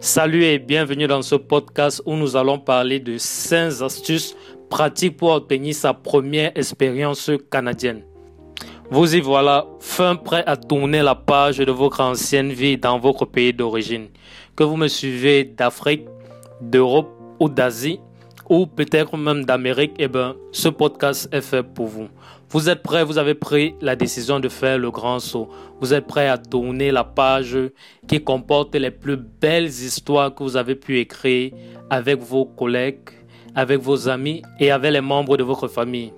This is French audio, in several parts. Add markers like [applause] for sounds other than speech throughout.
Salut et bienvenue dans ce podcast où nous allons parler de 5 astuces pratiques pour obtenir sa première expérience canadienne. Vous y voilà, fin prêt à tourner la page de votre ancienne vie dans votre pays d'origine. Que vous me suivez d'Afrique, d'Europe ou d'Asie, ou peut-être même d'Amérique, eh bien, ce podcast est fait pour vous. Vous êtes prêts, vous avez pris la décision de faire le grand saut. Vous êtes prêts à tourner la page qui comporte les plus belles histoires que vous avez pu écrire avec vos collègues, avec vos amis et avec les membres de votre famille.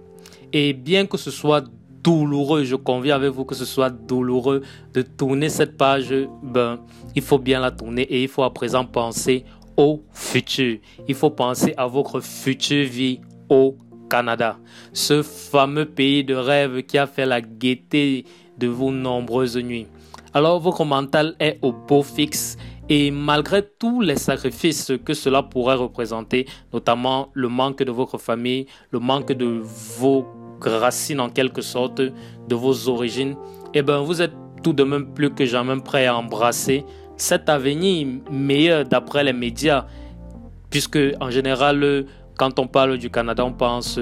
Et bien que ce soit douloureux, je conviens avec vous que ce soit douloureux de tourner cette page, ben, il faut bien la tourner et il faut à présent penser au futur. Il faut penser à votre future vie Canada, ce fameux pays de rêve qui a fait la gaieté de vos nombreuses nuits. Alors votre mental est au beau fixe et malgré tous les sacrifices que cela pourrait représenter, notamment le manque de votre famille, le manque de vos racines en quelque sorte, de vos origines, eh bien vous êtes tout de même plus que jamais prêt à embrasser cet avenir meilleur d'après les médias, puisque en général, quand on parle du Canada, on pense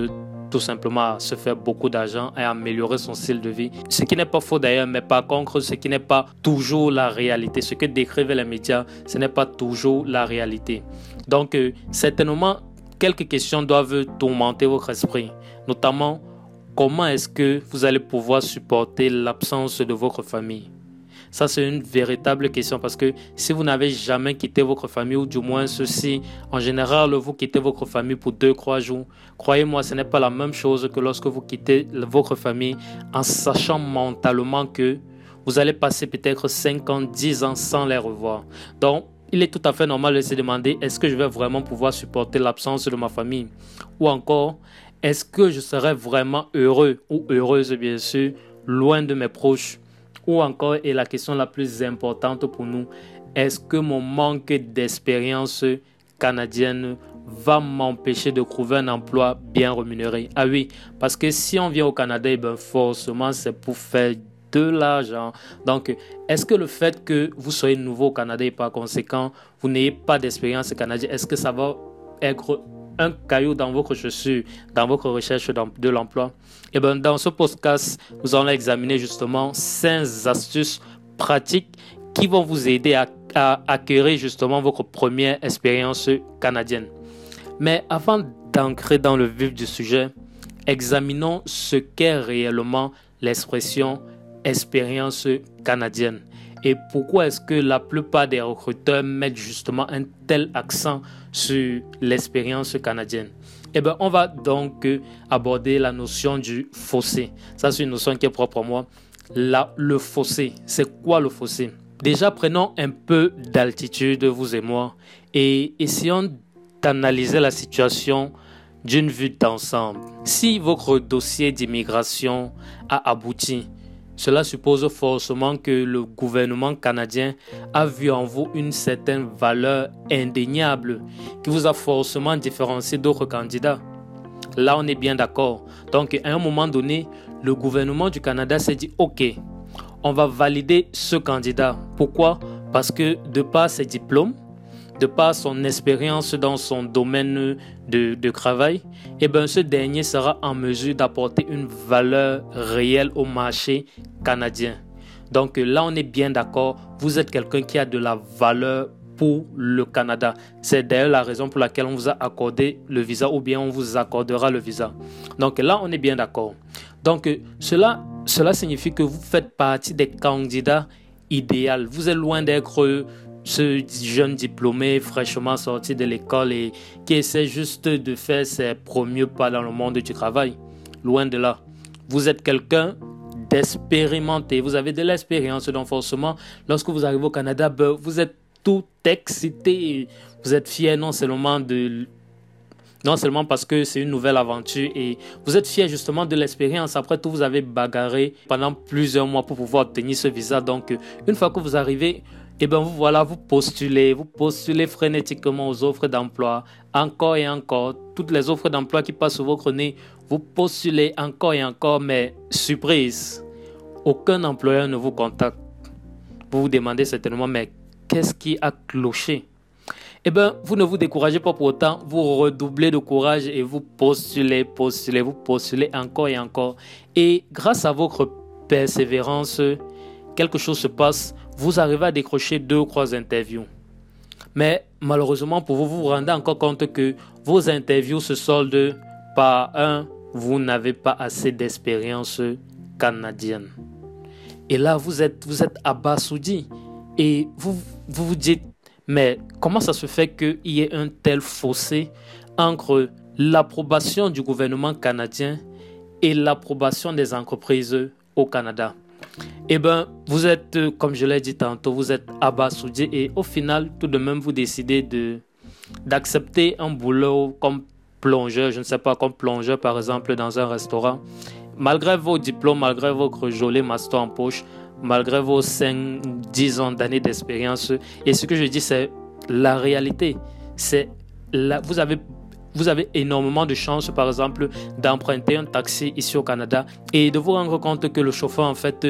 tout simplement à se faire beaucoup d'argent et améliorer son style de vie. Ce qui n'est pas faux d'ailleurs, mais par contre, ce qui n'est pas toujours la réalité. Ce que décrivent les médias, ce n'est pas toujours la réalité. Donc, euh, certainement, quelques questions doivent tourmenter votre esprit, notamment comment est-ce que vous allez pouvoir supporter l'absence de votre famille? Ça, c'est une véritable question parce que si vous n'avez jamais quitté votre famille, ou du moins ceci, en général, vous quittez votre famille pour deux, trois jours, croyez-moi, ce n'est pas la même chose que lorsque vous quittez votre famille en sachant mentalement que vous allez passer peut-être 5 ans, 10 ans sans les revoir. Donc, il est tout à fait normal de se demander est-ce que je vais vraiment pouvoir supporter l'absence de ma famille? Ou encore, est-ce que je serai vraiment heureux ou heureuse, bien sûr, loin de mes proches? Ou encore, et la question la plus importante pour nous, est-ce que mon manque d'expérience canadienne va m'empêcher de trouver un emploi bien rémunéré? Ah oui, parce que si on vient au Canada, eh ben forcément c'est pour faire de l'argent. Donc, est-ce que le fait que vous soyez nouveau au Canada et par conséquent, vous n'ayez pas d'expérience canadienne, est-ce que ça va être un caillou dans votre chaussure, dans votre recherche de l'emploi Et eh bien, dans ce podcast, nous allons examiner justement 5 astuces pratiques qui vont vous aider à, à acquérir justement votre première expérience canadienne. Mais avant d'ancrer dans le vif du sujet, examinons ce qu'est réellement l'expression expérience canadienne et pourquoi est-ce que la plupart des recruteurs mettent justement un tel accent sur l'expérience canadienne eh bien, on va donc aborder la notion du fossé. Ça, c'est une notion qui est propre à moi. La, le fossé, c'est quoi le fossé? Déjà, prenons un peu d'altitude, vous et moi, et essayons d'analyser la situation d'une vue d'ensemble. Si votre dossier d'immigration a abouti, cela suppose forcément que le gouvernement canadien a vu en vous une certaine valeur indéniable qui vous a forcément différencié d'autres candidats. Là, on est bien d'accord. Donc, à un moment donné, le gouvernement du Canada s'est dit, OK, on va valider ce candidat. Pourquoi? Parce que de par ses diplômes, de par son expérience dans son domaine de, travail, eh ben, ce dernier sera en mesure d'apporter une valeur réelle au marché canadien. Donc là, on est bien d'accord, vous êtes quelqu'un qui a de la valeur pour le Canada. C'est d'ailleurs la raison pour laquelle on vous a accordé le visa ou bien on vous accordera le visa. Donc là, on est bien d'accord. Donc cela, cela signifie que vous faites partie des candidats idéaux. Vous êtes loin d'être ce jeune diplômé fraîchement sorti de l'école et qui essaie juste de faire ses premiers pas dans le monde du travail. Loin de là. Vous êtes quelqu'un d'expérimenté, vous avez de l'expérience, donc forcément, lorsque vous arrivez au Canada, ben, vous êtes tout excité, vous êtes fier non seulement de non seulement parce que c'est une nouvelle aventure et vous êtes fier justement de l'expérience. Après tout, vous avez bagarré pendant plusieurs mois pour pouvoir obtenir ce visa. Donc, une fois que vous arrivez, et eh bien vous voilà, vous postulez, vous postulez frénétiquement aux offres d'emploi, encore et encore, toutes les offres d'emploi qui passent sur votre nez, vous postulez encore et encore, mais surprise, aucun employeur ne vous contacte. Vous vous demandez certainement, mais qu'est-ce qui a cloché? Eh bien, vous ne vous découragez pas pour autant, vous redoublez de courage et vous postulez, postulez, vous postulez encore et encore. Et grâce à votre persévérance, quelque chose se passe, vous arrivez à décrocher deux ou trois interviews. Mais malheureusement pour vous, vous vous rendez encore compte que vos interviews se soldent par un, vous n'avez pas assez d'expérience canadienne. Et là, vous êtes, vous êtes abasoudi. Et vous, vous vous dites, mais comment ça se fait qu'il y ait un tel fossé entre l'approbation du gouvernement canadien et l'approbation des entreprises au Canada? Eh bien, vous êtes, comme je l'ai dit tantôt, vous êtes abasoudi et au final, tout de même, vous décidez de d'accepter un boulot comme plongeur, je ne sais pas, comme plongeur par exemple dans un restaurant. Malgré vos diplômes, malgré votre joli master en poche, malgré vos 5, 10 ans d'années d'expérience. Et ce que je dis, c'est la réalité. C'est vous avez vous avez énormément de chance, par exemple, d'emprunter un taxi ici au Canada et de vous rendre compte que le chauffeur, en fait,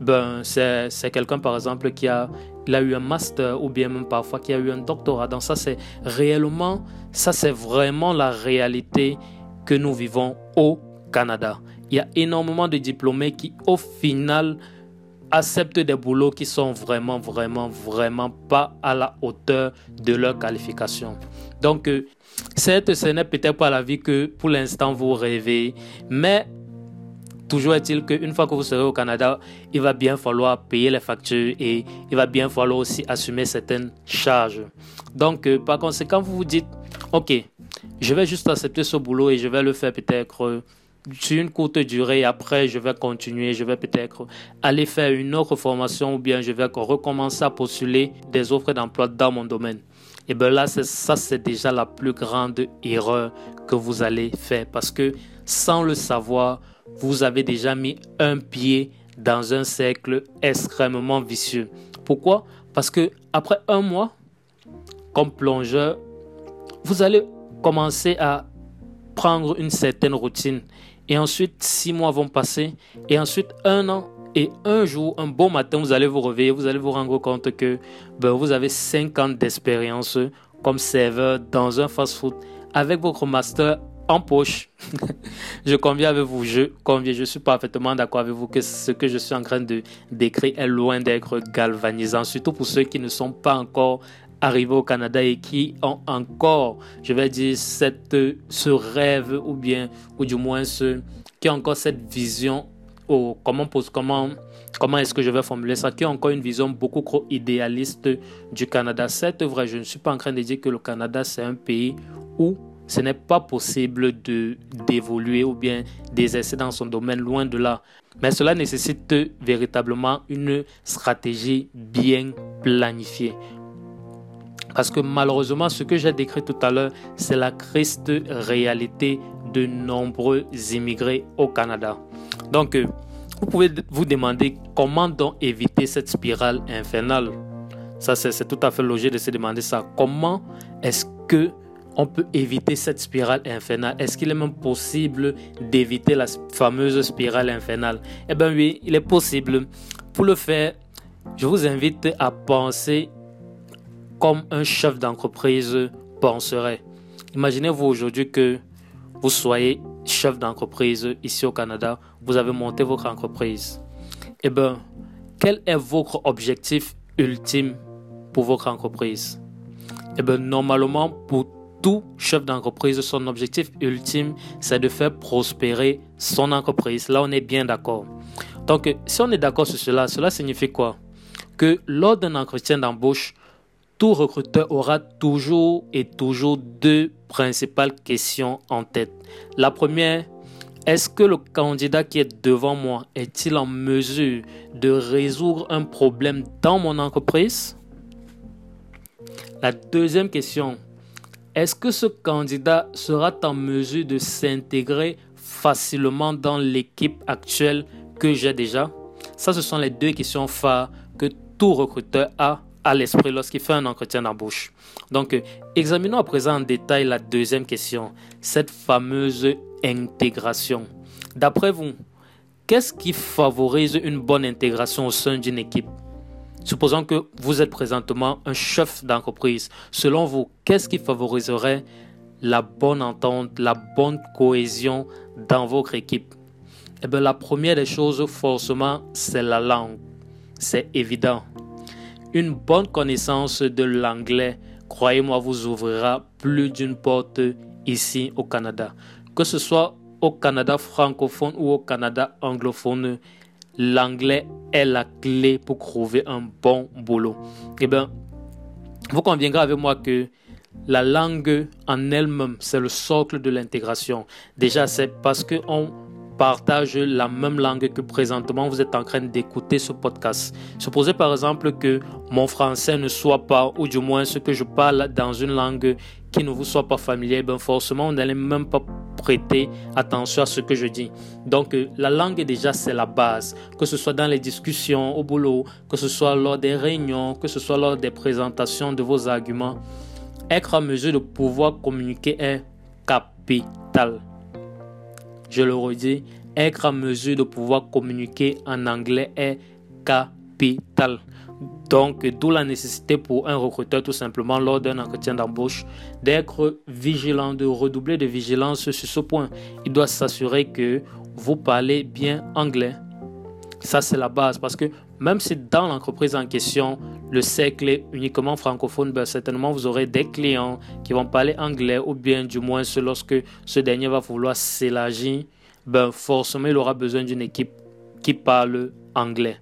ben, c'est quelqu'un, par exemple, qui a, il a eu un master ou bien même parfois qui a eu un doctorat. Donc ça, c'est réellement, ça, c'est vraiment la réalité que nous vivons au Canada. Il y a énormément de diplômés qui, au final, acceptent des boulots qui sont vraiment, vraiment, vraiment pas à la hauteur de leur qualification. Donc, euh, certes, ce n'est peut-être pas la vie que pour l'instant vous rêvez, mais toujours est-il qu'une fois que vous serez au Canada, il va bien falloir payer les factures et il va bien falloir aussi assumer certaines charges. Donc, euh, par conséquent, vous vous dites, OK, je vais juste accepter ce boulot et je vais le faire peut-être euh, sur une courte durée, après je vais continuer, je vais peut-être aller faire une autre formation ou bien je vais recommencer à postuler des offres d'emploi dans mon domaine. Et bien là, ça c'est déjà la plus grande erreur que vous allez faire parce que sans le savoir, vous avez déjà mis un pied dans un cercle extrêmement vicieux. Pourquoi? Parce que après un mois, comme plongeur, vous allez commencer à prendre une certaine routine et ensuite, six mois vont passer. Et ensuite, un an. Et un jour, un bon matin, vous allez vous réveiller, vous allez vous rendre compte que ben, vous avez cinq ans d'expérience comme serveur dans un fast-food avec votre master en poche. [laughs] je conviens avec vous, je conviens, je suis parfaitement d'accord avec vous que ce que je suis en train de décrire est loin d'être galvanisant, surtout pour ceux qui ne sont pas encore arrivés au Canada et qui ont encore, je vais dire, cette, ce rêve ou bien, ou du moins ce, qui ont encore cette vision, comment, comment, comment est-ce que je vais formuler ça, qui ont encore une vision beaucoup trop idéaliste du Canada. C'est vrai, je ne suis pas en train de dire que le Canada c'est un pays où ce n'est pas possible de d'évoluer ou bien d'exercer dans son domaine loin de là. Mais cela nécessite véritablement une stratégie bien planifiée. Parce que malheureusement, ce que j'ai décrit tout à l'heure, c'est la triste réalité de nombreux immigrés au Canada. Donc, euh, vous pouvez vous demander comment donc éviter cette spirale infernale. Ça, c'est tout à fait logique de se demander ça. Comment est-ce que on peut éviter cette spirale infernale? Est-ce qu'il est même possible d'éviter la fameuse spirale infernale? Eh bien oui, il est possible. Pour le faire, je vous invite à penser comme un chef d'entreprise penserait. Imaginez-vous aujourd'hui que vous soyez chef d'entreprise ici au Canada, vous avez monté votre entreprise. Eh bien, quel est votre objectif ultime pour votre entreprise? Eh bien, normalement, pour tout chef d'entreprise, son objectif ultime, c'est de faire prospérer son entreprise. Là, on est bien d'accord. Donc, si on est d'accord sur cela, cela signifie quoi? Que lors d'un entretien d'embauche, recruteur aura toujours et toujours deux principales questions en tête. La première, est-ce que le candidat qui est devant moi est-il en mesure de résoudre un problème dans mon entreprise? La deuxième question, est-ce que ce candidat sera en mesure de s'intégrer facilement dans l'équipe actuelle que j'ai déjà? Ça, ce sont les deux questions phares que tout recruteur a l'esprit lorsqu'il fait un entretien d'embauche. Donc, euh, examinons à présent en détail la deuxième question, cette fameuse intégration. D'après vous, qu'est-ce qui favorise une bonne intégration au sein d'une équipe? Supposons que vous êtes présentement un chef d'entreprise. Selon vous, qu'est-ce qui favoriserait la bonne entente, la bonne cohésion dans votre équipe? Eh bien, la première des choses, forcément, c'est la langue. C'est évident. Une bonne connaissance de l'anglais, croyez-moi, vous ouvrira plus d'une porte ici au Canada. Que ce soit au Canada francophone ou au Canada anglophone, l'anglais est la clé pour trouver un bon boulot. Eh bien, vous conviendrez avec moi que la langue en elle-même, c'est le socle de l'intégration. Déjà, c'est parce qu'on partage la même langue que présentement vous êtes en train d'écouter ce podcast. Supposez par exemple que mon français ne soit pas, ou du moins ce que je parle dans une langue qui ne vous soit pas familière, ben forcément, vous n'allez même pas prêter attention à ce que je dis. Donc, euh, la langue, déjà, c'est la base. Que ce soit dans les discussions au boulot, que ce soit lors des réunions, que ce soit lors des présentations de vos arguments, être en mesure de pouvoir communiquer est capital. Je le redis, être en mesure de pouvoir communiquer en anglais est capital. Donc, d'où la nécessité pour un recruteur, tout simplement, lors d'un entretien d'embauche, d'être vigilant, de redoubler de vigilance sur ce point. Il doit s'assurer que vous parlez bien anglais. Ça, c'est la base parce que même si dans l'entreprise en question, le cercle est uniquement francophone, ben certainement vous aurez des clients qui vont parler anglais ou bien du moins lorsque ce dernier va vouloir s'élargir, ben forcément il aura besoin d'une équipe qui parle anglais.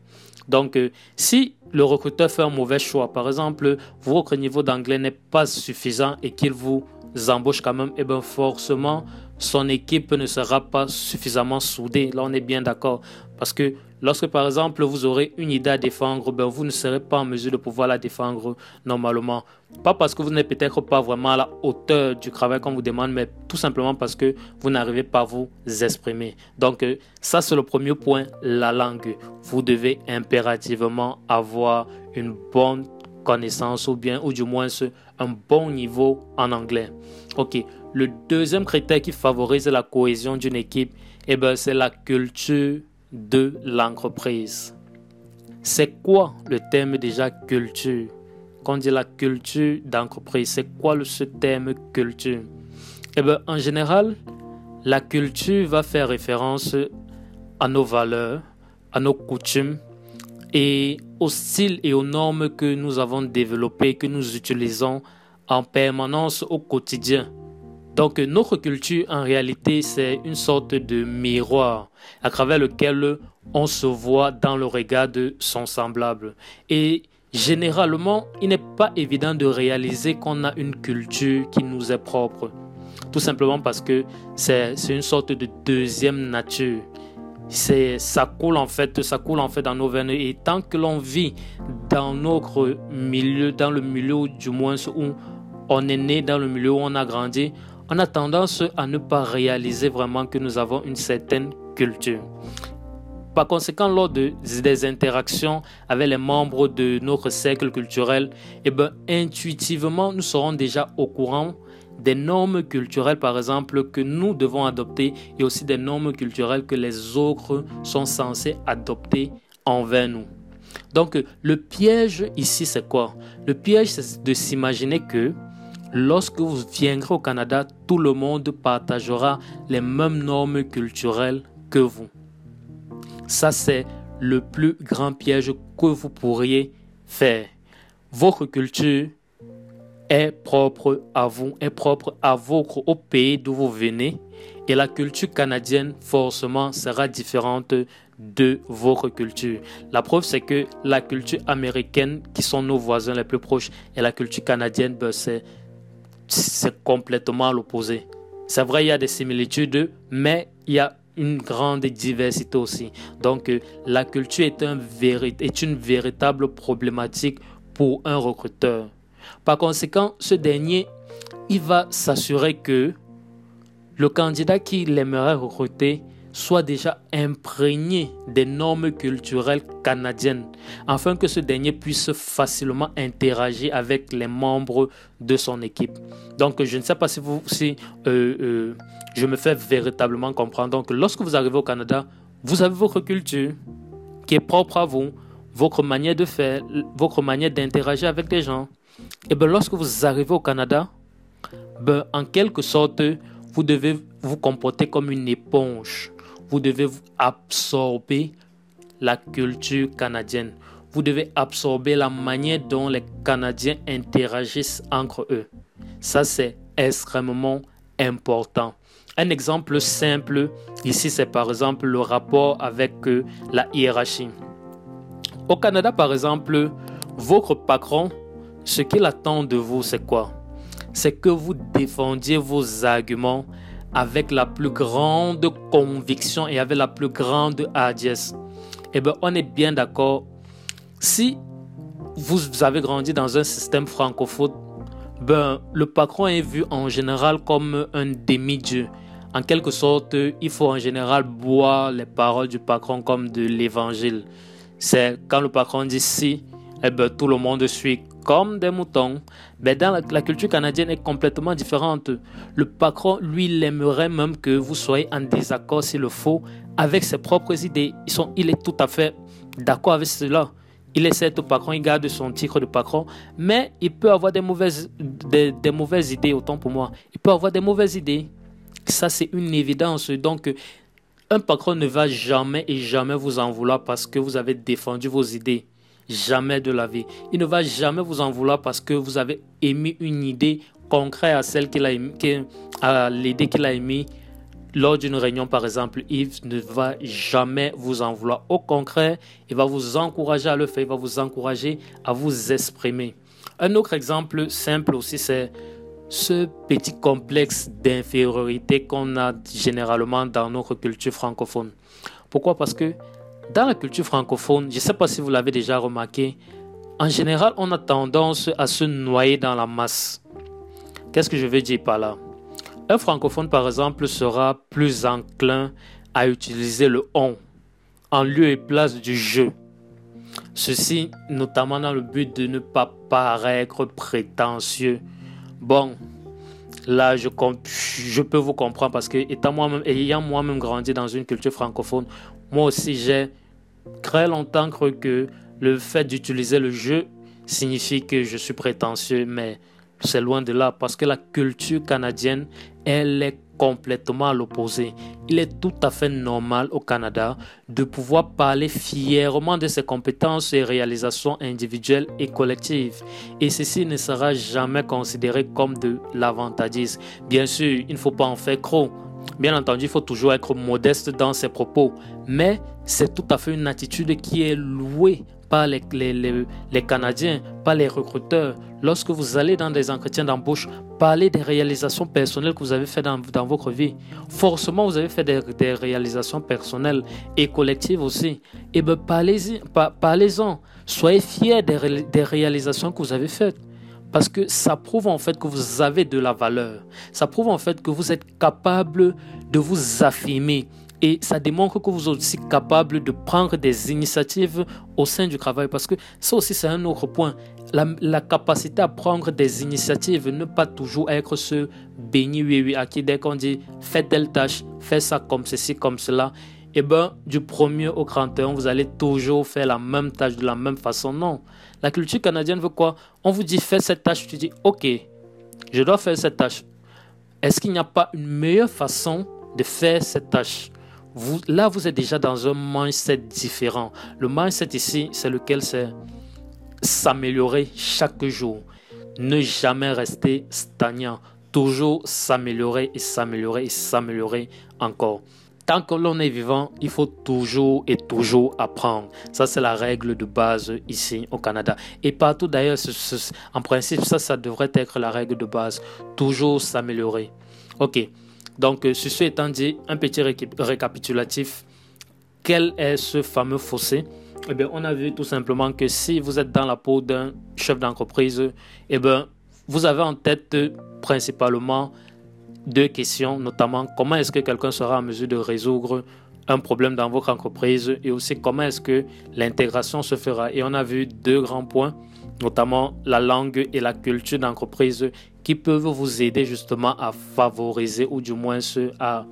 Donc, euh, si le recruteur fait un mauvais choix, par exemple, votre niveau d'anglais n'est pas suffisant et qu'il vous embauche quand même, eh bien forcément, son équipe ne sera pas suffisamment soudée. Là, on est bien d'accord. Parce que lorsque, par exemple, vous aurez une idée à défendre, ben, vous ne serez pas en mesure de pouvoir la défendre normalement. Pas parce que vous n'êtes peut-être pas vraiment à la hauteur du travail qu'on vous demande, mais tout simplement parce que vous n'arrivez pas à vous exprimer. Donc, euh, ça, c'est le premier point, la langue. Vous devez impérativement avoir une bonne connaissance ou bien, ou du moins, un bon niveau en anglais. Ok. Le deuxième critère qui favorise la cohésion d'une équipe, eh ben, c'est la culture de l'entreprise. C'est quoi le thème déjà culture? Quand on dit la culture d'entreprise, c'est quoi ce thème culture? Eh bien, en général, la culture va faire référence à nos valeurs, à nos coutumes et au style et aux normes que nous avons développés, que nous utilisons en permanence au quotidien. Donc notre culture, en réalité, c'est une sorte de miroir à travers lequel on se voit dans le regard de son semblable. Et généralement, il n'est pas évident de réaliser qu'on a une culture qui nous est propre. Tout simplement parce que c'est une sorte de deuxième nature. Ça coule en fait, ça coule en fait dans nos veines. Et tant que l'on vit dans notre milieu, dans le milieu du moins où on est né, dans le milieu où on a grandi, on a tendance à ne pas réaliser vraiment que nous avons une certaine culture. Par conséquent, lors de, des interactions avec les membres de notre cercle culturel, eh ben, intuitivement, nous serons déjà au courant des normes culturelles, par exemple, que nous devons adopter et aussi des normes culturelles que les autres sont censés adopter envers nous. Donc, le piège ici, c'est quoi? Le piège, c'est de s'imaginer que Lorsque vous viendrez au Canada, tout le monde partagera les mêmes normes culturelles que vous. Ça, c'est le plus grand piège que vous pourriez faire. Votre culture est propre à vous, est propre à votre au pays d'où vous venez. Et la culture canadienne, forcément, sera différente de votre culture. La preuve, c'est que la culture américaine, qui sont nos voisins les plus proches, et la culture canadienne, ben, c'est c'est complètement l'opposé. C'est vrai, il y a des similitudes, mais il y a une grande diversité aussi. Donc, euh, la culture est, un est une véritable problématique pour un recruteur. Par conséquent, ce dernier, il va s'assurer que le candidat qu'il aimerait recruter soit déjà imprégné des normes culturelles canadiennes, afin que ce dernier puisse facilement interagir avec les membres de son équipe. Donc, je ne sais pas si, vous, si euh, euh, je me fais véritablement comprendre. Donc, lorsque vous arrivez au Canada, vous avez votre culture qui est propre à vous. votre manière de faire, votre manière d'interagir avec les gens. Et bien lorsque vous arrivez au Canada, ben, en quelque sorte, vous devez vous comporter comme une éponge. Vous devez absorber la culture canadienne. Vous devez absorber la manière dont les Canadiens interagissent entre eux. Ça, c'est extrêmement important. Un exemple simple ici, c'est par exemple le rapport avec euh, la hiérarchie. Au Canada, par exemple, votre patron, ce qu'il attend de vous, c'est quoi? C'est que vous défendiez vos arguments avec la plus grande conviction et avec la plus grande hardiesse. Eh bien, on est bien d'accord. Si vous avez grandi dans un système francophone, ben, le patron est vu en général comme un demi-dieu. En quelque sorte, il faut en général boire les paroles du patron comme de l'évangile. C'est quand le patron dit si, eh ben, tout le monde suit comme des moutons. Mais dans la, culture canadienne est complètement différente. Le patron, lui, il aimerait même que vous soyez en désaccord s'il le faut avec ses propres idées. Ils sont, il est tout à fait d'accord avec cela. Il est certes patron, il garde son titre de patron, mais il peut avoir des mauvaises, des, des mauvaises idées, autant pour moi. Il peut avoir des mauvaises idées. Ça, c'est une évidence. Donc, un patron ne va jamais et jamais vous en vouloir parce que vous avez défendu vos idées. Jamais de la vie. Il ne va jamais vous en vouloir parce que vous avez émis une idée concrète à celle qu'il a émis, à l'idée qu'il a émise lors d'une réunion, par exemple, il ne va jamais vous en vouloir. Au contraire, il va vous encourager à le faire, il va vous encourager à vous exprimer. Un autre exemple simple aussi, c'est ce petit complexe d'infériorité qu'on a généralement dans notre culture francophone. Pourquoi? Parce que dans la culture francophone, je ne sais pas si vous l'avez déjà remarqué, en général, on a tendance à se noyer dans la masse. Qu'est-ce que je veux dire par là? Un francophone, par exemple, sera plus enclin à utiliser le on en lieu et place du je. Ceci notamment dans le but de ne pas paraître prétentieux Bon, là, je, peux vous comprendre parce que étant moi-même, ayant moi-même grandi dans une culture francophone, moi aussi, j'ai très longtemps cru que le fait d'utiliser le jeu signifie que je suis prétentieux, mais c'est loin de là parce que la culture canadienne, elle est complètement à l'opposé. Il est tout à fait normal au Canada de pouvoir parler fièrement de ses compétences et réalisations individuelles et collectives. Et ceci ne sera jamais considéré comme de l'avantagisme. Bien sûr, il ne faut pas en faire trop. Bien entendu, il faut toujours être modeste dans ses propos, mais c'est tout à fait une attitude qui est louée par les, les, les, Canadiens, par les recruteurs. Lorsque vous allez dans des entretiens d'embauche, parlez des réalisations personnelles que vous avez faites dans, dans votre vie. Forcément, vous avez fait des, des réalisations personnelles et collectives aussi. Et eh bien, parlez-en. Soyez fiers des réalisations que vous avez faites. Parce que ça prouve en fait que vous avez de la valeur. Ça prouve en fait que vous êtes capable de vous affirmer. Et ça démontre que vous êtes aussi capable de prendre des initiatives au sein du travail. Parce que ça aussi, c'est un autre point. La, capacité à prendre des initiatives, ne pas toujours être ce béni oui oui à qui dès qu'on dit fais telle tâche, fais ça comme ceci, comme cela. Eh bien, du premier au 31, vous allez toujours faire la même tâche de la même façon. Non. La culture canadienne veut quoi? On vous dit fais cette tâche, tu dis ok, je dois faire cette tâche. Est-ce qu'il n'y a pas une meilleure façon de faire cette tâche? Là, vous êtes déjà dans un mindset différent. Le mindset ici, c'est lequel? C'est s'améliorer chaque jour. Ne jamais rester stagnant. Toujours s'améliorer et s'améliorer et s'améliorer encore. Tant que l'on est vivant, il faut toujours et toujours apprendre. Ça, c'est la règle de base ici au Canada. Et partout d'ailleurs, en principe, ça, ça devrait être la règle de base. Toujours s'améliorer. Ok. Donc, euh, ceci étant dit, un petit récapitulatif. Quel est ce fameux fossé? Eh bien, on a vu tout simplement que si vous êtes dans la peau d'un chef d'entreprise, eh bien, vous avez en tête principalement deux questions, notamment comment est-ce que quelqu'un sera en mesure de résoudre un problème dans votre entreprise et aussi comment est-ce que l'intégration se fera. Et on a vu deux grands points, notamment la langue et la culture d'entreprise qui peuvent vous aider justement à favoriser ou du moins à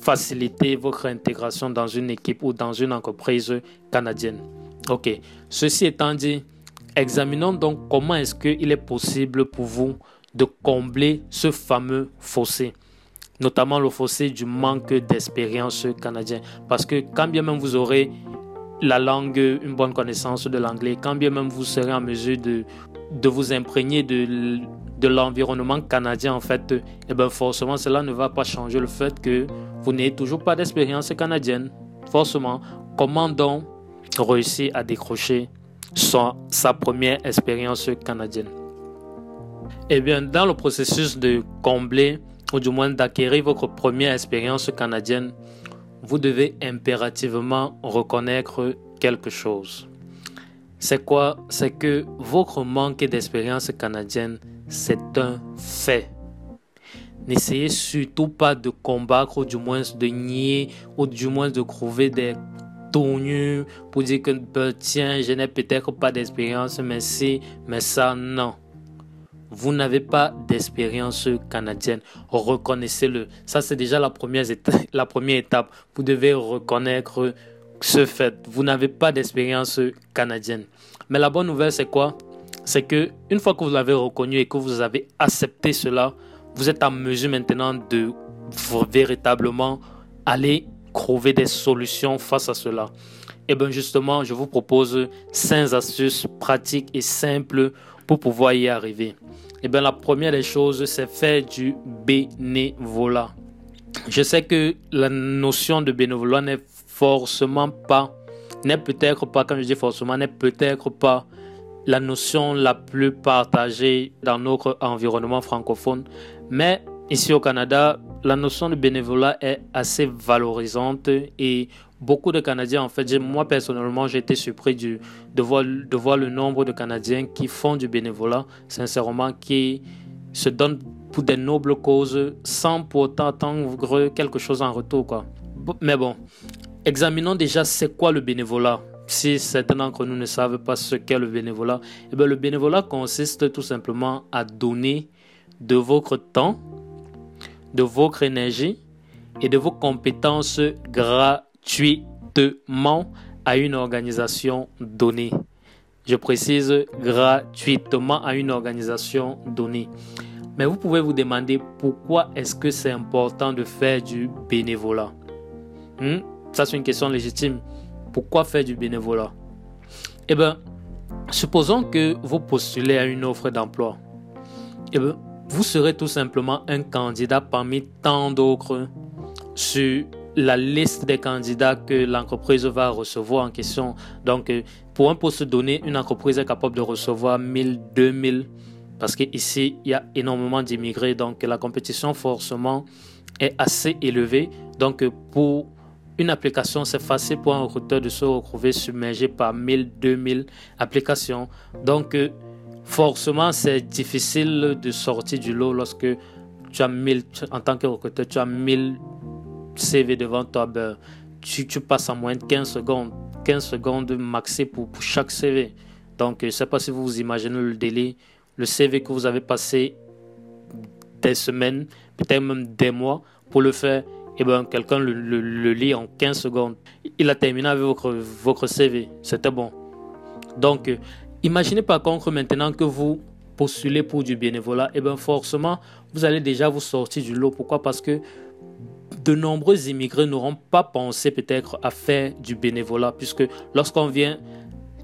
faciliter votre intégration dans une équipe ou dans une entreprise canadienne. Ok, ceci étant dit, examinons donc comment est-ce qu'il est possible pour vous de combler ce fameux fossé notamment le fossé du manque d'expérience canadien. Parce que quand bien même vous aurez la langue, une bonne connaissance de l'anglais, quand bien même vous serez en mesure de, vous imprégner de, l'environnement canadien, en fait, eh bien forcément, cela ne va pas changer le fait que vous n'ayez toujours pas d'expérience canadienne. Forcément, comment donc réussir à décrocher sa, sa première expérience canadienne? Eh bien, dans le processus de combler ou du moins d'acquérir votre première expérience canadienne, vous devez impérativement reconnaître quelque chose. C'est quoi? C'est que votre manque d'expérience canadienne, c'est un fait. N'essayez surtout pas de combattre ou du moins de nier ou du moins de trouver des tournures pour dire que ben, tiens, je n'ai peut-être pas d'expérience, mais si, mais ça, non. Vous n'avez pas d'expérience canadienne. Reconnaissez-le. Ça, c'est déjà [laughs] la première, étape. Vous devez reconnaître ce fait. Vous n'avez pas d'expérience canadienne. Mais la bonne nouvelle, c'est quoi? C'est que une fois que vous l'avez reconnu et que vous avez accepté cela, vous êtes en mesure maintenant de véritablement aller trouver des solutions face à cela. Et bien justement, je vous propose 5 astuces pratiques et simples pour pouvoir y arriver. Eh bien, la première des choses, c'est faire du bénévolat. Je sais que la notion de bénévolat n'est forcément pas, n'est peut-être pas, quand je dis forcément, n'est peut-être pas la notion la plus partagée dans notre environnement francophone. Mais ici au Canada, la notion de bénévolat est assez valorisante et beaucoup de Canadiens, en fait, moi personnellement, j'ai été surpris du, de, voir, de voir le nombre de Canadiens qui font du bénévolat, sincèrement, qui se donnent pour des nobles causes sans pour autant attendre quelque chose en retour. Quoi. Mais bon, examinons déjà c'est quoi le bénévolat. Si certains d'entre nous ne savent pas ce qu'est le bénévolat, eh bien, le bénévolat consiste tout simplement à donner de votre temps, de votre énergie et de vos compétences gratuitement à une organisation donnée. Je précise gratuitement à une organisation donnée. Mais vous pouvez vous demander pourquoi est-ce que c'est important de faire du bénévolat? Hmm? Ça, c'est une question légitime. Pourquoi faire du bénévolat? Eh bien, supposons que vous postulez à une offre d'emploi. Eh bien, vous serez tout simplement un candidat parmi tant d'autres sur la liste des candidats que l'entreprise va recevoir en question. Donc, euh, pour un poste donné, une entreprise est capable de recevoir 1000, 2000, parce qu'ici, il y a énormément d'immigrés. Donc, la compétition, forcément, est assez élevée. Donc, pour une application, c'est facile pour un recruteur de se retrouver submergé par 1000, 2000 applications. Donc, euh, forcément, c'est difficile de sortir du lot lorsque tu as 1000, en tant que recruteur, tu as 1000 CV devant toi, ben, tu, passes en moins de 15 secondes. 15 secondes maxi pour, chaque CV. Donc, je ne sais pas si vous vous imaginez le délai. Le CV que vous avez passé des semaines, peut-être même des mois pour le faire, et eh ben, quelqu'un le, lit en 15 secondes. Il a terminé avec votre, votre CV. C'était bon. Donc, imaginez par contre maintenant que vous postulez pour du bénévolat, et eh bien forcément, vous allez déjà vous sortir du lot. Pourquoi? Parce que de nombreux immigrés n'auront pas pensé peut-être à faire du bénévolat, puisque lorsqu'on vient,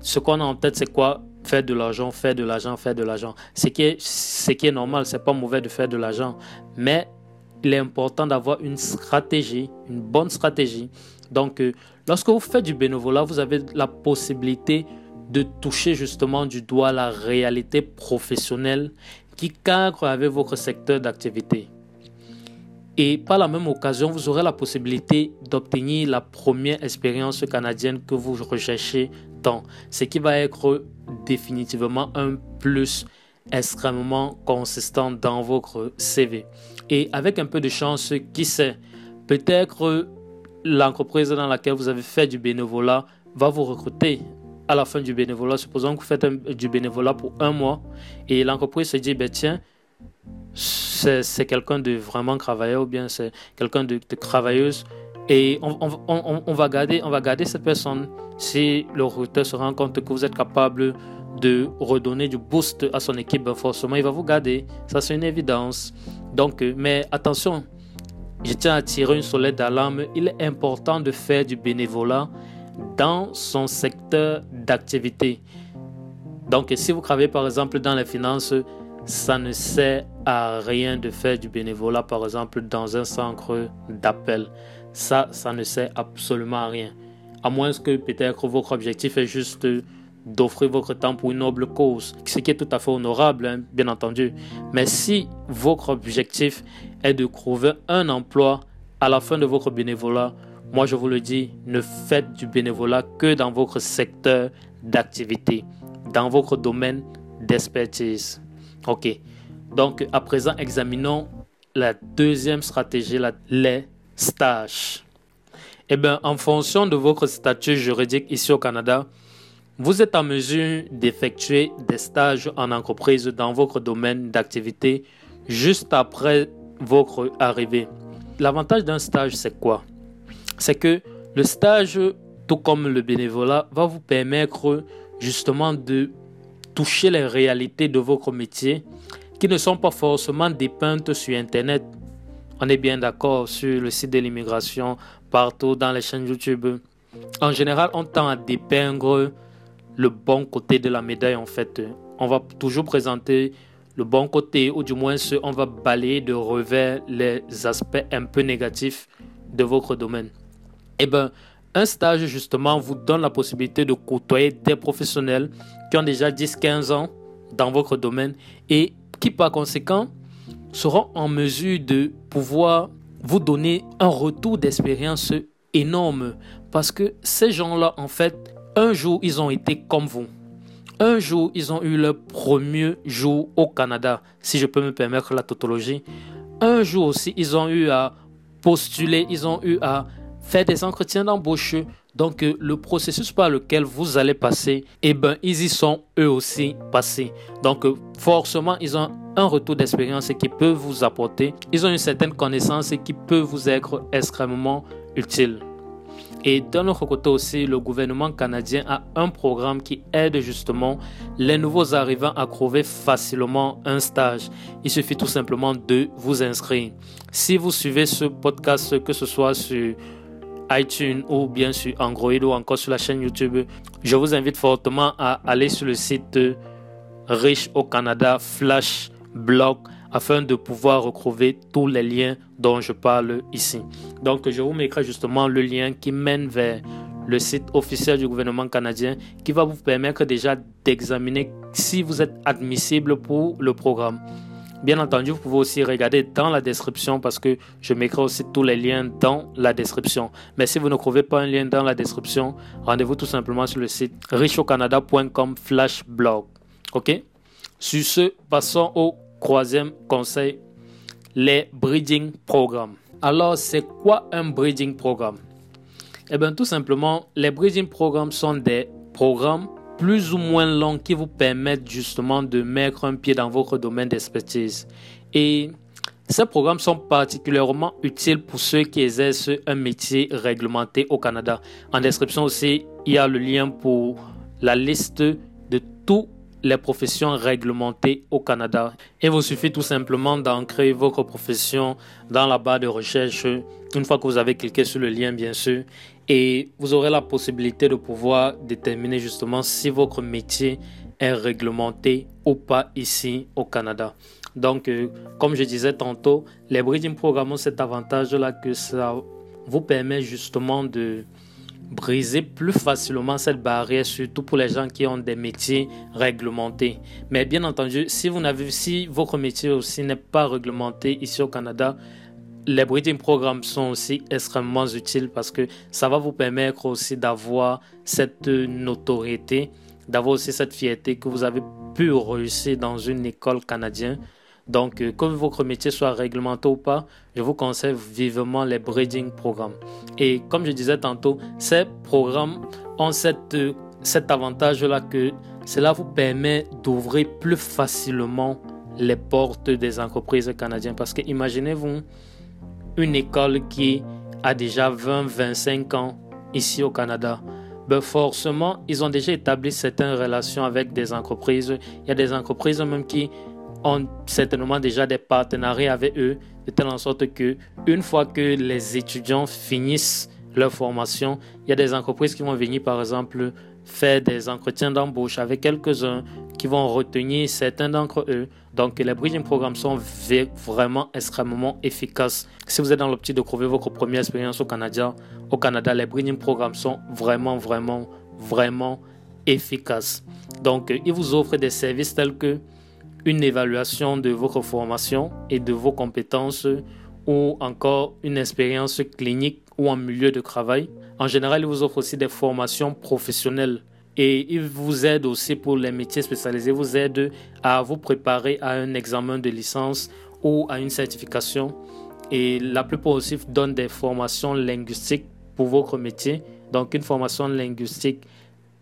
ce qu'on a en tête, c'est quoi? Faire de l'argent, faire de l'argent, faire de l'argent. Ce qui est, ce qui est normal, c'est pas mauvais de faire de l'argent, mais il est important d'avoir une stratégie, une bonne stratégie. Donc, euh, lorsque vous faites du bénévolat, vous avez la possibilité de toucher justement du doigt la réalité professionnelle qui cadre avec votre secteur d'activité. Et par la même occasion, vous aurez la possibilité d'obtenir la première expérience canadienne que vous recherchez tant, ce qui va être définitivement un plus extrêmement consistant dans votre CV. Et avec un peu de chance, qui sait, peut-être l'entreprise dans laquelle vous avez fait du bénévolat va vous recruter à la fin du bénévolat. Supposons que vous faites du bénévolat pour un mois et l'entreprise se dit, ben tiens, c'est quelqu'un de vraiment travailleur ou bien c'est quelqu'un de, travailleuse. Et on, on, va garder, on va garder cette personne si le recruteur se rend compte que vous êtes capable de redonner du boost à son équipe, ben, forcément, il va vous garder. Ça, c'est une évidence. Donc, euh, mais attention, je tiens à tirer une sonnette d'alarme. Il est important de faire du bénévolat dans son secteur d'activité. Donc, si vous travaillez par exemple dans les finances, ça ne sert à rien de faire du bénévolat par exemple dans un centre d'appel. Ça, ça ne sert absolument à rien. À moins que peut-être votre objectif est juste d'offrir votre temps pour une noble cause, ce qui est tout à fait honorable, hein, bien entendu. Mais si votre objectif est de trouver un emploi à la fin de votre bénévolat, moi je vous le dis, ne faites du bénévolat que dans votre secteur d'activité, dans votre domaine d'expertise. Ok. Donc à présent, examinons la deuxième stratégie, les stages. Eh bien, en fonction de votre statut juridique ici au Canada, vous êtes en mesure d'effectuer des stages en entreprise dans votre domaine d'activité juste après votre arrivée. L'avantage d'un stage, c'est quoi? C'est que le stage, tout comme le bénévolat, va vous permettre justement de toucher les réalités de votre métier qui ne sont pas forcément dépeintes sur Internet. On est bien d'accord sur le site de l'immigration, partout dans les chaînes YouTube. En général, on tend à dépeindre le bon côté de la médaille en fait. On va toujours présenter le bon côté ou du moins on va balayer de revers les aspects un peu négatifs de votre domaine. Eh bien, un stage justement vous donne la possibilité de côtoyer des professionnels qui ont déjà 10-15 ans dans votre domaine et qui par conséquent seront en mesure de pouvoir vous donner un retour d'expérience énorme parce que ces gens-là en fait un jour, ils ont été comme vous. Un jour, ils ont eu leur premier jour au Canada, si je peux me permettre la tautologie. Un jour aussi, ils ont eu à postuler, ils ont eu à faire des entretiens d'embauche. Donc, euh, le processus par lequel vous allez passer, eh ben, ils y sont eux aussi passés. Donc, euh, forcément, ils ont un retour d'expérience qui peut vous apporter. Ils ont une certaine connaissance qui peut vous être extrêmement utile. Et d'un autre côté aussi, le gouvernement canadien a un programme qui aide justement les nouveaux arrivants à trouver facilement un stage. Il suffit tout simplement de vous inscrire. Si vous suivez ce podcast, que ce soit sur iTunes ou bien sur Android ou encore sur la chaîne YouTube, je vous invite fortement à aller sur le site Riche au Canada Flash Blog afin de pouvoir retrouver tous les liens dont je parle ici. Donc je vous mettrai justement le lien qui mène vers le site officiel du gouvernement canadien qui va vous permettre déjà d'examiner si vous êtes admissible pour le programme. Bien entendu, vous pouvez aussi regarder dans la description parce que je mettrai aussi tous les liens dans la description. Mais si vous ne trouvez pas un lien dans la description, rendez-vous tout simplement sur le site richeaucanada.com flash blog. Ok? Sur ce, passons au Troisième conseil, les breeding programmes. Alors, c'est quoi un breeding programme? Eh bien, tout simplement, les breeding programmes sont des programmes plus ou moins longs qui vous permettent justement de mettre un pied dans votre domaine d'expertise. Et ces programmes sont particulièrement utiles pour ceux qui exercent un métier réglementé au Canada. En description aussi, il y a le lien pour la liste de tous les professions réglementées au Canada. Il vous suffit tout simplement d'ancrer votre profession dans la barre de recherche une fois que vous avez cliqué sur le lien bien sûr et vous aurez la possibilité de pouvoir déterminer justement si votre métier est réglementé ou pas ici au Canada. Donc, euh, comme je disais tantôt, les breeding programmes ont cet avantage-là que ça vous permet justement de briser plus facilement cette barrière, surtout pour les gens qui ont des métiers réglementés. Mais bien entendu, si, vous n'avez, si votre métier aussi n'est pas réglementé ici au Canada, les breeding programmes sont aussi extrêmement utiles parce que ça va vous permettre aussi d'avoir cette notoriété, d'avoir aussi cette fierté que vous avez pu réussir dans une école canadienne donc, euh, que votre métier soit réglementé ou pas, je vous conseille vivement les breeding programmes. Et comme je disais tantôt, ces programmes ont euh, cet avantage-là que cela vous permet d'ouvrir plus facilement les portes des entreprises canadiennes. Parce que imaginez-vous une école qui a déjà 20-25 ans ici au Canada, ben forcément, ils ont déjà établi certaines relations avec des entreprises. Il y a des entreprises même qui ont certainement déjà des partenariats avec eux, de telle en sorte que une fois que les étudiants finissent leur formation, il y a des entreprises qui vont venir, par exemple, faire des entretiens d'embauche avec quelques-uns qui vont retenir certains d'entre eux. Donc les bridging programmes sont vraiment extrêmement efficaces. Si vous êtes dans l'optique de trouver votre première expérience au Canada, au Canada, les bridging programmes sont vraiment, vraiment, vraiment efficaces. Donc ils vous offrent des services tels que une évaluation de votre formation et de vos compétences ou encore une expérience clinique ou en milieu de travail. En général, ils vous offrent aussi des formations professionnelles et ils vous aident aussi pour les métiers spécialisés, vous aident à vous préparer à un examen de licence ou à une certification. Et la plupart aussi donnent des formations linguistiques pour votre métier. Donc une formation linguistique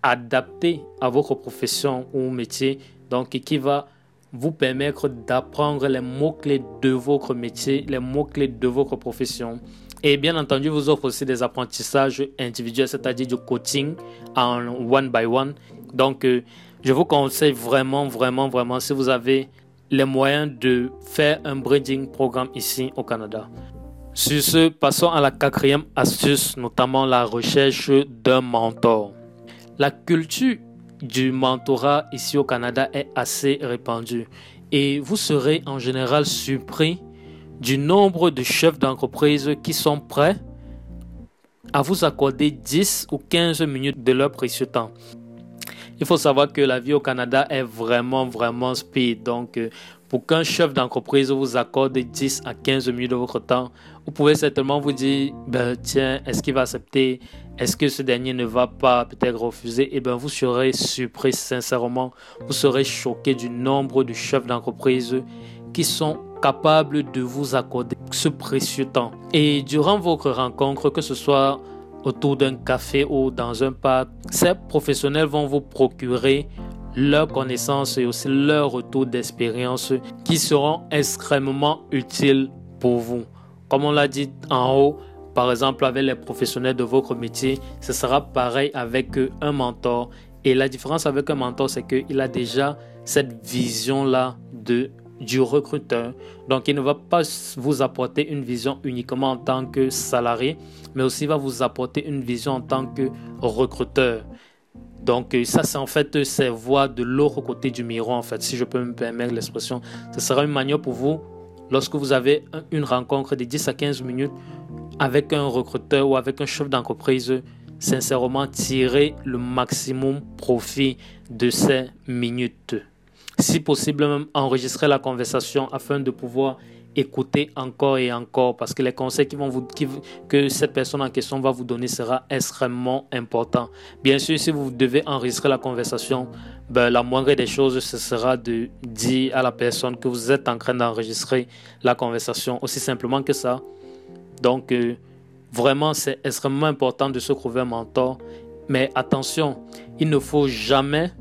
adaptée à votre profession ou métier, donc qui va vous permettre d'apprendre les mots-clés de votre métier, les mots-clés de votre profession. Et bien entendu, vous offre aussi des apprentissages individuels, c'est-à-dire du coaching en one by one. Donc, euh, je vous conseille vraiment, vraiment, vraiment, si vous avez les moyens de faire un breeding programme ici au Canada. Sur ce, passons à la quatrième astuce, notamment la recherche d'un mentor. La culture du mentorat ici au Canada est assez répandue et vous serez en général surpris du nombre de chefs d'entreprise qui sont prêts à vous accorder 10 ou 15 minutes de leur précieux temps. Il faut savoir que la vie au Canada est vraiment, vraiment speed. Donc, euh, pour qu'un chef d'entreprise vous accorde 10 à 15 minutes de votre temps, vous pouvez certainement vous dire, ben, tiens, est-ce qu'il va accepter? Est-ce que ce dernier ne va pas peut-être refuser? Et eh bien, vous serez surpris, sincèrement. Vous serez choqué du nombre de chefs d'entreprise qui sont capables de vous accorder ce précieux temps. Et durant votre rencontre, que ce soit autour d'un café ou dans un parc, ces professionnels vont vous procurer leurs connaissances et aussi leur retour d'expérience qui seront extrêmement utiles pour vous. Comme on l'a dit en haut, par exemple avec les professionnels de votre métier, ce sera pareil avec un mentor. Et la différence avec un mentor, c'est qu'il a déjà cette vision-là de du recruteur. Donc, il ne va pas vous apporter une vision uniquement en tant que salarié, mais aussi va vous apporter une vision en tant que recruteur. Donc euh, ça, c'est en fait ces voix de l'autre côté du miroir, en fait, si je peux me permettre l'expression. Ce sera une manière pour vous, lorsque vous avez une rencontre de 10 à 15 minutes avec un recruteur ou avec un chef d'entreprise, sincèrement tirer le maximum profit de ces minutes. Si possible, même enregistrer la conversation afin de pouvoir écouter encore et encore parce que les conseils qui vont vous, que cette personne en question va vous donner sera extrêmement important. Bien sûr, si vous devez enregistrer la conversation, ben, la moindre des choses, ce sera de dire à la personne que vous êtes en train d'enregistrer la conversation, aussi simplement que ça. Donc, euh, vraiment, c'est extrêmement important de se trouver un mentor. Mais attention, il ne faut jamais,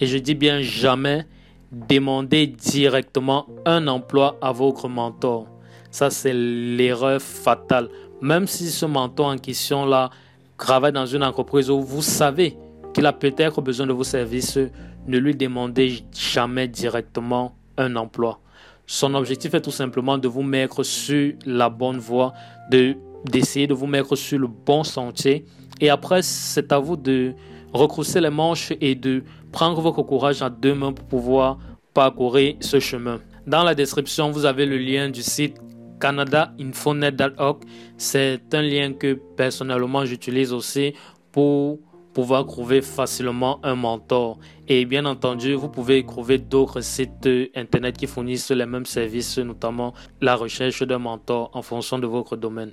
et je dis bien jamais, demandez directement un emploi à votre mentor. Ça, c'est l'erreur fatale. Même si ce mentor en question-là travaille dans une entreprise où vous savez qu'il a peut-être besoin de vos services, ne lui demandez jamais directement un emploi. Son objectif est tout simplement de vous mettre sur la bonne voie, de d'essayer de vous mettre sur le bon sentier. Et après, c'est à vous de recrousser les manches et de prendre votre courage à deux mains pour pouvoir parcourir ce chemin. Dans la description, vous avez le lien du site canadainfonet.org. C'est un lien que personnellement j'utilise aussi pour pouvoir trouver facilement un mentor. Et bien entendu, vous pouvez trouver d'autres sites internet qui fournissent les mêmes services, notamment la recherche d'un mentor en fonction de votre domaine.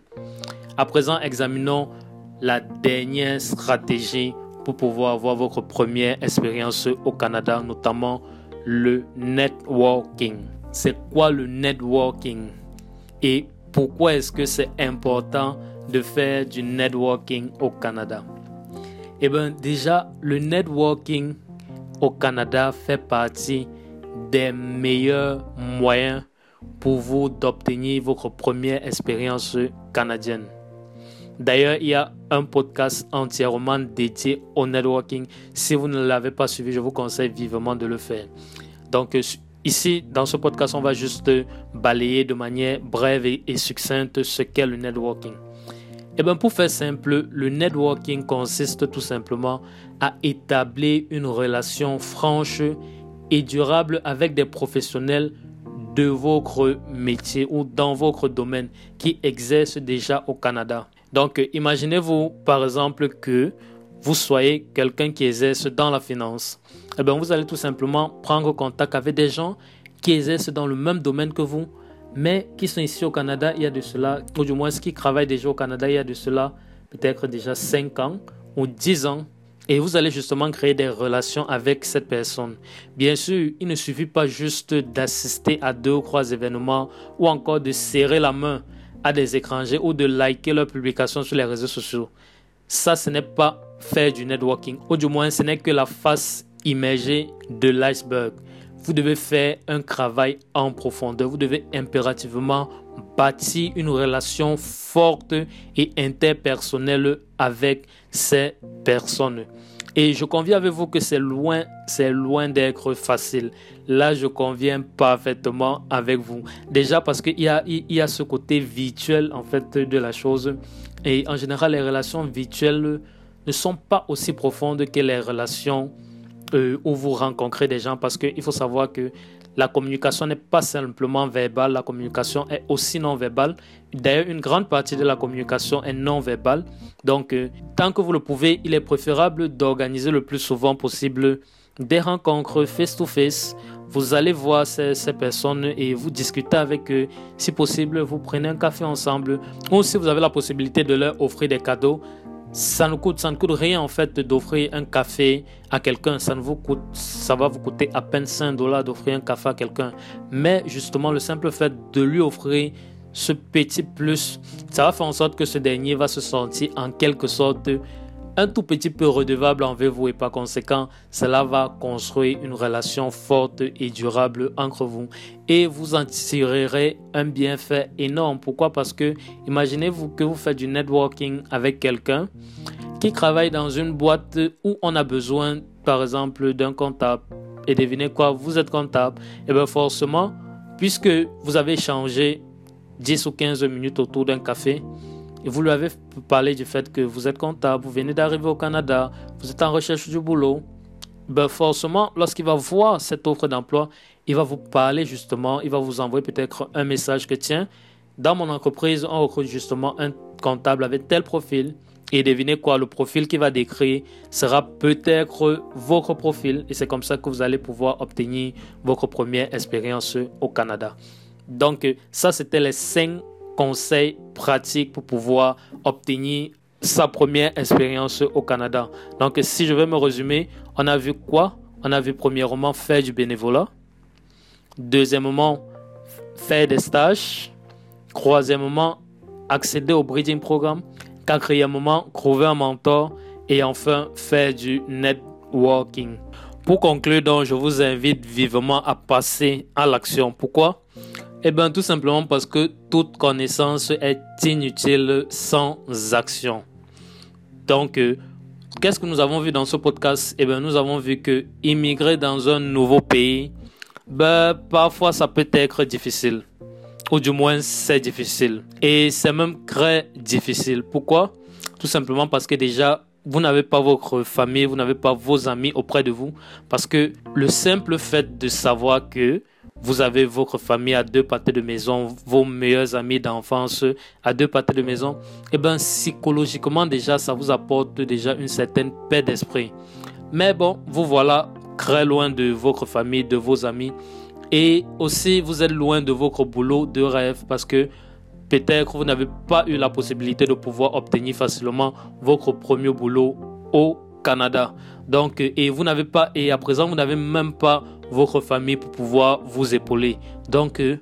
À présent, examinons la dernière stratégie pour pouvoir avoir votre première expérience au Canada, notamment le networking. C'est quoi le networking? Et pourquoi est-ce que c'est important de faire du networking au Canada? Eh bien déjà, le networking au Canada fait partie des meilleurs moyens pour vous d'obtenir votre première expérience canadienne. D'ailleurs, il y a un podcast entièrement dédié au networking. Si vous ne l'avez pas suivi, je vous conseille vivement de le faire. Donc, ici, dans ce podcast, on va juste balayer de manière brève et, succincte ce qu'est le networking. Eh bien, pour faire simple, le networking consiste tout simplement à établir une relation franche et durable avec des professionnels de votre métier ou dans votre domaine qui exercent déjà au Canada. Donc, imaginez-vous par exemple que vous soyez quelqu'un qui exerce dans la finance. Eh bien, vous allez tout simplement prendre contact avec des gens qui exercent dans le même domaine que vous, mais qui sont ici au Canada il y a de cela, ou du moins qui travaillent déjà au Canada il y a de cela peut-être déjà 5 ans ou 10 ans et vous allez justement créer des relations avec cette personne. Bien sûr, il ne suffit pas juste d'assister à deux ou trois événements ou encore de serrer la main à des étrangers ou de liker leurs publications sur les réseaux sociaux. Ça, ce n'est pas faire du networking, ou du moins ce n'est que la face immergée de l'iceberg. Vous devez faire un travail en profondeur. Vous devez impérativement bâtir une relation forte et interpersonnelle avec ces personnes. Et je conviens avec vous que c'est loin, c'est loin d'être facile. Là, je conviens parfaitement avec vous. Déjà parce qu'il y a, il y a ce côté virtuel, en fait, de la chose. Et en général, les relations virtuelles ne sont pas aussi profondes que les relations euh, où vous rencontrez des gens parce qu'il faut savoir que la communication n'est pas simplement verbale, la communication est aussi non verbale. D'ailleurs, une grande partie de la communication est non verbale. Donc, euh, tant que vous le pouvez, il est préférable d'organiser le plus souvent possible des rencontres face-to-face. Vous allez voir ces, ces, personnes et vous discutez avec eux. Si possible, vous prenez un café ensemble. Ou si vous avez la possibilité de leur offrir des cadeaux, ça ne coûte, rien en fait d'offrir un café à quelqu'un. Ça ne vous coûte, ça va vous coûter à peine 5 dollars d'offrir un café à quelqu'un. Mais justement, le simple fait de lui offrir ce petit plus, ça va faire en sorte que ce dernier va se sentir en quelque sorte un tout petit peu redevable envers vous et par conséquent, cela va construire une relation forte et durable entre vous et vous en tirerez un bienfait énorme. Pourquoi? Parce que imaginez-vous que vous faites du networking avec quelqu'un qui travaille dans une boîte où on a besoin, par exemple, d'un comptable. Et devinez quoi, vous êtes comptable. Et bien forcément, puisque vous avez changé 10 ou 15 minutes autour d'un café, et vous lui avez parlé du fait que vous êtes comptable, vous venez d'arriver au Canada, vous êtes en recherche du boulot, ben forcément, lorsqu'il va voir cette offre d'emploi, il va vous parler justement, il va vous envoyer peut-être un message que tiens, dans mon entreprise, on recrute justement un comptable avec tel profil. Et devinez quoi, le profil qu'il va décrire sera peut-être votre profil. Et c'est comme ça que vous allez pouvoir obtenir votre première expérience au Canada. Donc, ça, c'était les cinq conseils pratiques pour pouvoir obtenir sa première expérience au Canada. Donc, si je veux me résumer, on a vu quoi? On a vu premièrement faire du bénévolat. Deuxièmement, faire des stages. Troisièmement, accéder au breeding programme. Quatrièmement, trouver un mentor. Et enfin, faire du networking. Pour conclure, donc, je vous invite vivement à passer à l'action. Pourquoi? Eh bien, tout simplement parce que toute connaissance est inutile sans action. Donc, euh, qu'est-ce que nous avons vu dans ce podcast? Eh bien, nous avons vu que immigrer dans un nouveau pays, ben, parfois ça peut être difficile. Ou du moins, c'est difficile. Et c'est même très difficile. Pourquoi? Tout simplement parce que déjà, vous n'avez pas votre famille, vous n'avez pas vos amis auprès de vous. Parce que le simple fait de savoir que vous avez votre famille à deux pâtés de maison, vos meilleurs amis d'enfance à deux pâtés de maison, eh bien psychologiquement déjà, ça vous apporte déjà une certaine paix d'esprit. Mais bon, vous voilà très loin de votre famille, de vos amis, et aussi vous êtes loin de votre boulot de rêve parce que peut-être vous n'avez pas eu la possibilité de pouvoir obtenir facilement votre premier boulot au Canada. Donc, et vous n'avez pas, et à présent, vous n'avez même pas votre famille pour pouvoir vous épauler. Donc, euh,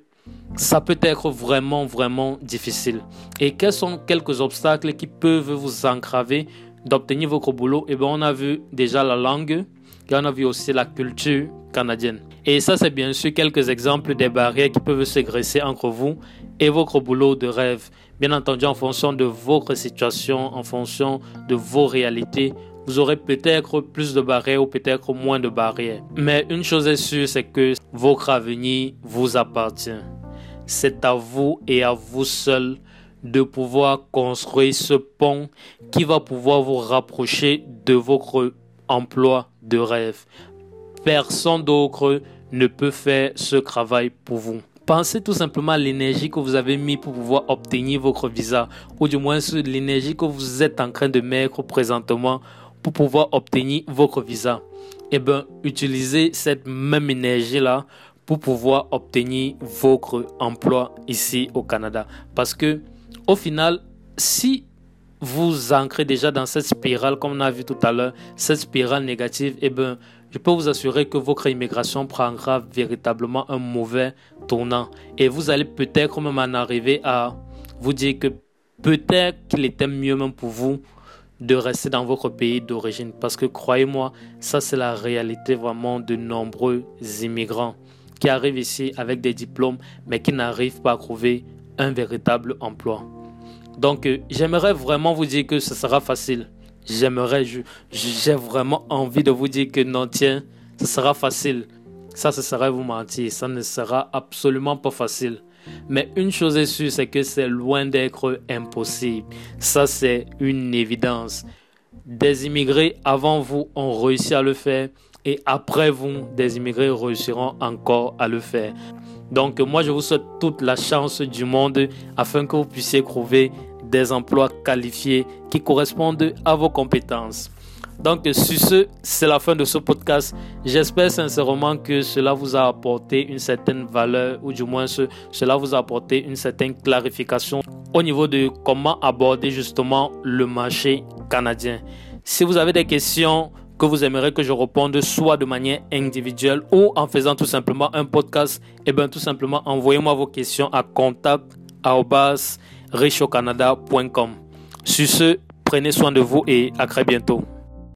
ça peut être vraiment, vraiment difficile. Et quels sont quelques obstacles qui peuvent vous entraver d'obtenir votre boulot? Eh bien, on a vu déjà la langue et on a vu aussi la culture canadienne. Et ça, c'est bien sûr quelques exemples des barrières qui peuvent se graisser entre vous et votre boulot de rêve. Bien entendu, en fonction de votre situation, en fonction de vos réalités, vous aurez peut-être plus de barrières ou peut-être moins de barrières. Mais une chose est sûre, c'est que votre avenir vous appartient. C'est à vous et à vous seul de pouvoir construire ce pont qui va pouvoir vous rapprocher de votre emploi de rêve. Personne d'autre ne peut faire ce travail pour vous. Pensez tout simplement à l'énergie que vous avez mis pour pouvoir obtenir votre visa, ou du moins l'énergie que vous êtes en train de mettre présentement pour pouvoir obtenir votre visa. Eh bien, utilisez cette même énergie-là pour pouvoir obtenir votre emploi ici au Canada. Parce que, au final, si vous ancrez déjà dans cette spirale, comme on a vu tout à l'heure, cette spirale négative, eh bien, je peux vous assurer que votre immigration prendra véritablement un mauvais tournant. Et vous allez peut-être même en arriver à vous dire que peut-être qu'il était mieux même pour vous de rester dans votre pays d'origine. Parce que croyez-moi, ça c'est la réalité vraiment de nombreux immigrants qui arrivent ici avec des diplômes, mais qui n'arrivent pas à trouver un véritable emploi. Donc euh, j'aimerais vraiment vous dire que ce sera facile j'aimerais, j'ai vraiment envie de vous dire que non, tiens, ce sera facile. Ça, ce serait vous mentir. Ça ne sera absolument pas facile. Mais une chose est sûre, c'est que c'est loin d'être impossible. Ça, c'est une évidence. Des immigrés avant vous ont réussi à le faire et après vous, des immigrés réussiront encore à le faire. Donc moi, je vous souhaite toute la chance du monde afin que vous puissiez trouver des emplois qualifiés qui correspondent à vos compétences. Donc, sur ce, c'est la fin de ce podcast. J'espère sincèrement que cela vous a apporté une certaine valeur, ou du moins cela vous a apporté une certaine clarification au niveau de comment aborder justement le marché canadien. Si vous avez des questions que vous aimeriez que je réponde soit de manière individuelle ou en faisant tout simplement un podcast, et eh bien tout simplement envoyez-moi vos questions à contact richeaucanada.com. Sur ce, prenez soin de vous et à très bientôt.